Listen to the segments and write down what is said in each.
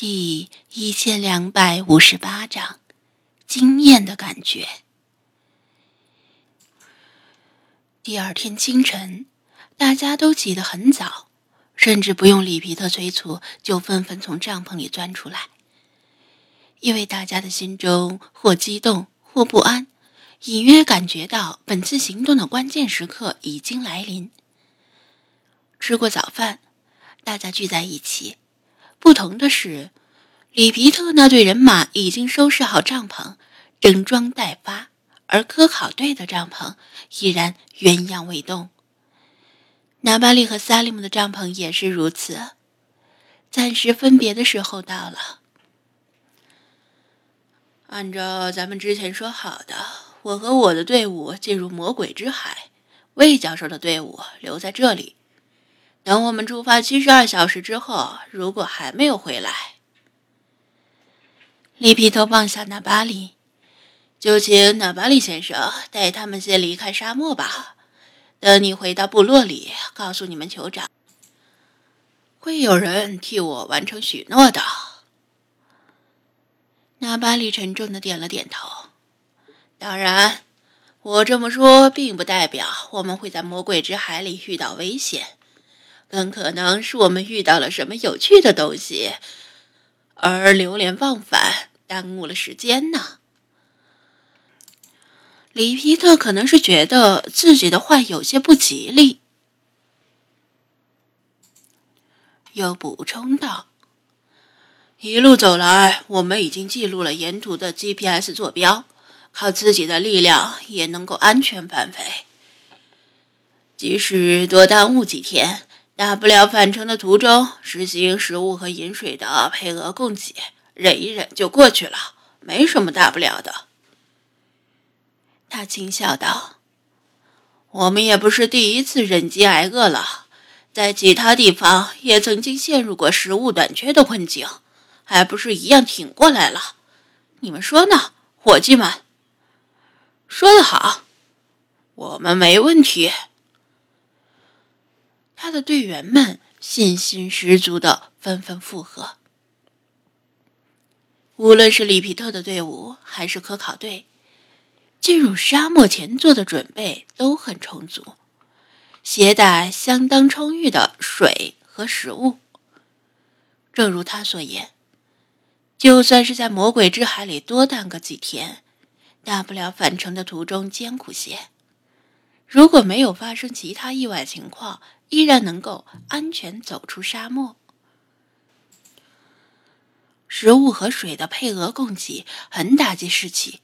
第一千两百五十八章，惊艳的感觉。第二天清晨，大家都起得很早，甚至不用里皮特催促，就纷纷从帐篷里钻出来。因为大家的心中或激动或不安，隐约感觉到本次行动的关键时刻已经来临。吃过早饭，大家聚在一起。不同的是，里皮特那队人马已经收拾好帐篷，整装待发；而科考队的帐篷依然原样未动。拿巴利和萨利姆的帐篷也是如此。暂时分别的时候到了。按照咱们之前说好的，我和我的队伍进入魔鬼之海，魏教授的队伍留在这里。等我们出发七十二小时之后，如果还没有回来，里皮托望向纳巴里，就请纳巴里先生带他们先离开沙漠吧。等你回到部落里，告诉你们酋长，会有人替我完成许诺的。纳巴里沉重的点了点头。当然，我这么说并不代表我们会在魔鬼之海里遇到危险。更可能是我们遇到了什么有趣的东西，而流连忘返，耽误了时间呢。里皮特可能是觉得自己的话有些不吉利，又补充道：“一路走来，我们已经记录了沿途的 GPS 坐标，靠自己的力量也能够安全返回，即使多耽误几天。”大不了返程的途中实行食物和饮水的配额供给，忍一忍就过去了，没什么大不了的。他轻笑道：“我们也不是第一次忍饥挨饿了，在其他地方也曾经陷入过食物短缺的困境，还不是一样挺过来了？你们说呢，伙计们？”说得好，我们没问题。他的队员们信心十足的纷纷附和。无论是里皮特的队伍，还是科考队，进入沙漠前做的准备都很充足，携带相当充裕的水和食物。正如他所言，就算是在魔鬼之海里多耽搁几天，大不了返程的途中艰苦些。如果没有发生其他意外情况，依然能够安全走出沙漠。食物和水的配额供给很打击士气。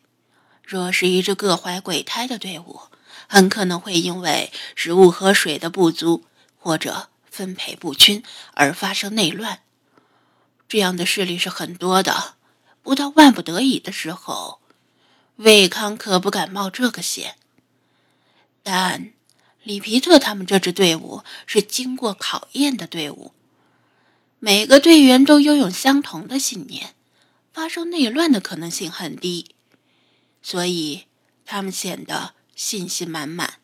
若是一支各怀鬼胎的队伍，很可能会因为食物和水的不足或者分配不均而发生内乱。这样的事例是很多的。不到万不得已的时候，魏康可不敢冒这个险。但。里皮特他们这支队伍是经过考验的队伍，每个队员都拥有相同的信念，发生内乱的可能性很低，所以他们显得信心满满。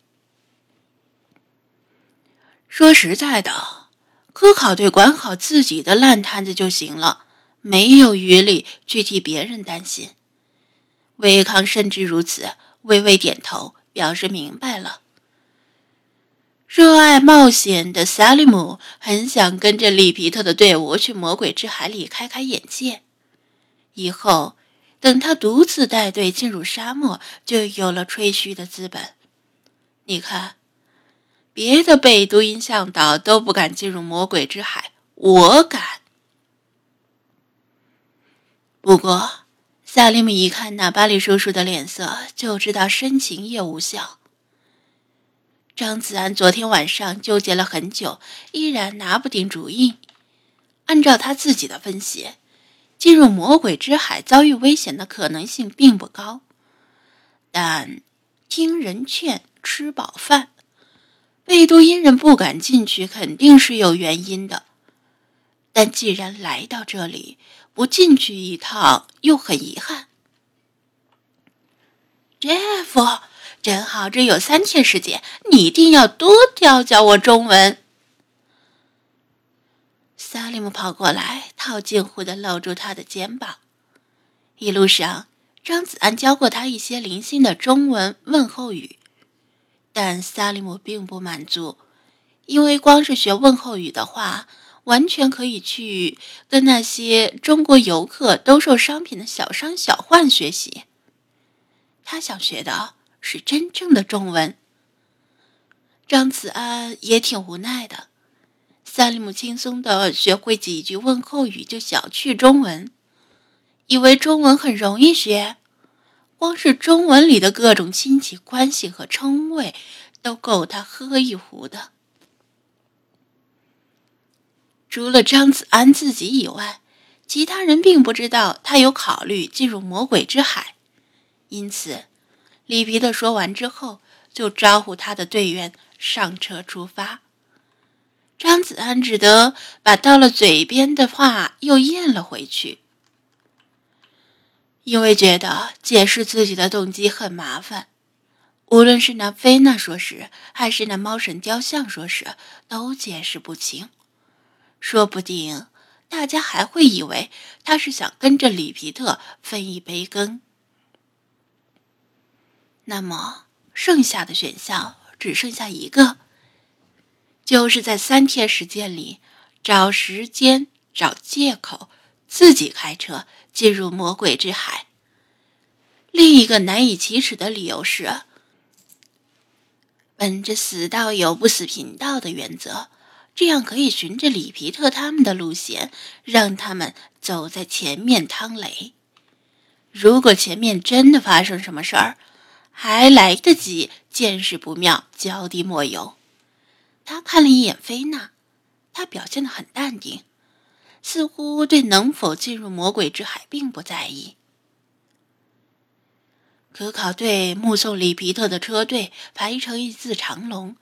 说实在的，科考队管好自己的烂摊子就行了，没有余力去替别人担心。维康甚至如此，微微点头，表示明白了。热爱冒险的萨利姆很想跟着里皮特的队伍去魔鬼之海里开开眼界。以后，等他独自带队进入沙漠，就有了吹嘘的资本。你看，别的贝都因向导都不敢进入魔鬼之海，我敢。不过，萨利姆一看那巴里叔叔的脸色，就知道深情也无效。张子安昨天晚上纠结了很久，依然拿不定主意。按照他自己的分析，进入魔鬼之海遭遇危险的可能性并不高。但听人劝，吃饱饭，贝都因人不敢进去，肯定是有原因的。但既然来到这里，不进去一趟又很遗憾。Jeff。正好，这有三天时间，你一定要多教教我中文。萨利姆跑过来，套近乎的搂住他的肩膀。一路上，张子安教过他一些零星的中文问候语，但萨利姆并不满足，因为光是学问候语的话，完全可以去跟那些中国游客兜售商品的小商小贩学习。他想学的是真正的中文。张子安也挺无奈的，萨利姆轻松的学会几句问候语就小觑中文，以为中文很容易学，光是中文里的各种亲戚关系和称谓都够他喝一壶的。除了张子安自己以外，其他人并不知道他有考虑进入魔鬼之海，因此，里皮特说完之后就招呼他的队员。上车出发，张子安只得把到了嘴边的话又咽了回去，因为觉得解释自己的动机很麻烦。无论是那菲娜说时，还是那猫神雕像说时，都解释不清。说不定大家还会以为他是想跟着里皮特分一杯羹。那么，剩下的选项。只剩下一个，就是在三天时间里找时间、找借口，自己开车进入魔鬼之海。另一个难以启齿的理由是，本着“死道友不死贫道”的原则，这样可以循着里皮特他们的路线，让他们走在前面趟雷。如果前面真的发生什么事儿，还来得及见势不妙，脚底抹油。他看了一眼菲娜，她表现得很淡定，似乎对能否进入魔鬼之海并不在意。科考队目送里皮特的车队排成一字长龙，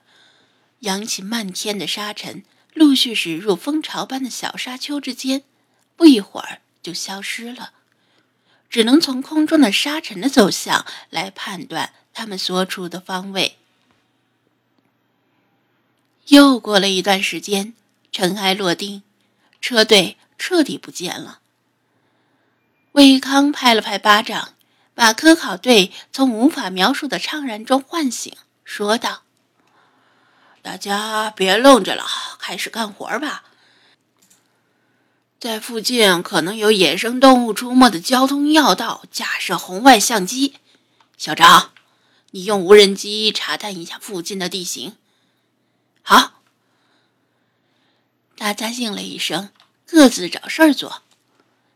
扬起漫天的沙尘，陆续驶入蜂巢般的小沙丘之间，不一会儿就消失了。只能从空中的沙尘的走向来判断他们所处的方位。又过了一段时间，尘埃落定，车队彻底不见了。魏康拍了拍巴掌，把科考队从无法描述的怅然中唤醒，说道：“大家别愣着了，开始干活吧。”在附近可能有野生动物出没的交通要道，架设红外相机。小张，你用无人机查探一下附近的地形。好。大家应了一声，各自找事儿做。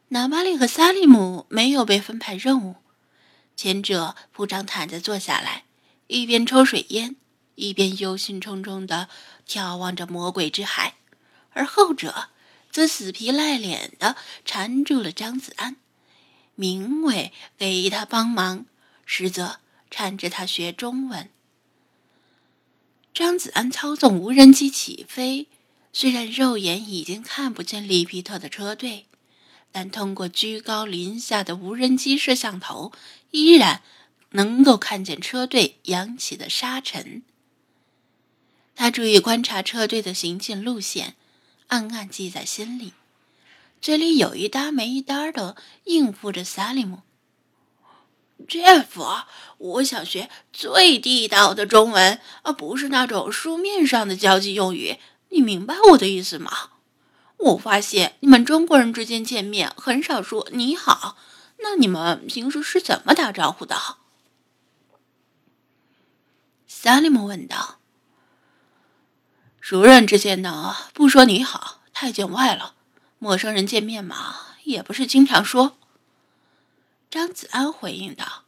纳巴利和萨利姆没有被分派任务，前者铺张毯子坐下来，一边抽水烟，一边忧心忡忡地眺望着魔鬼之海，而后者。则死皮赖脸的缠住了张子安，名为给他帮忙，实则缠着他学中文。张子安操纵无人机起飞，虽然肉眼已经看不见里皮特的车队，但通过居高临下的无人机摄像头，依然能够看见车队扬起的沙尘。他注意观察车队的行进路线。暗暗记在心里，嘴里有一搭没一搭的应付着萨利姆。Jeff，我想学最地道的中文，而不是那种书面上的交际用语。你明白我的意思吗？我发现你们中国人之间见面很少说你好，那你们平时是怎么打招呼的？萨利姆问道。熟人之间呢，不说你好，太见外了。陌生人见面嘛，也不是经常说。张子安回应道：“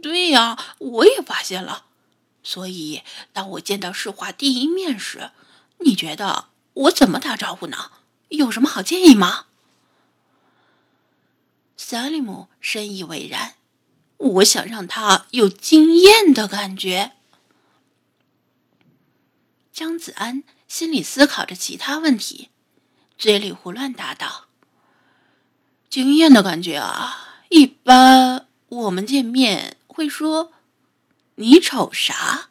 对呀，我也发现了。所以，当我见到世华第一面时，你觉得我怎么打招呼呢？有什么好建议吗？”萨利姆深以为然。我想让他有惊艳的感觉。张子安心里思考着其他问题，嘴里胡乱答道：“惊艳的感觉啊，一般我们见面会说‘你瞅啥’。”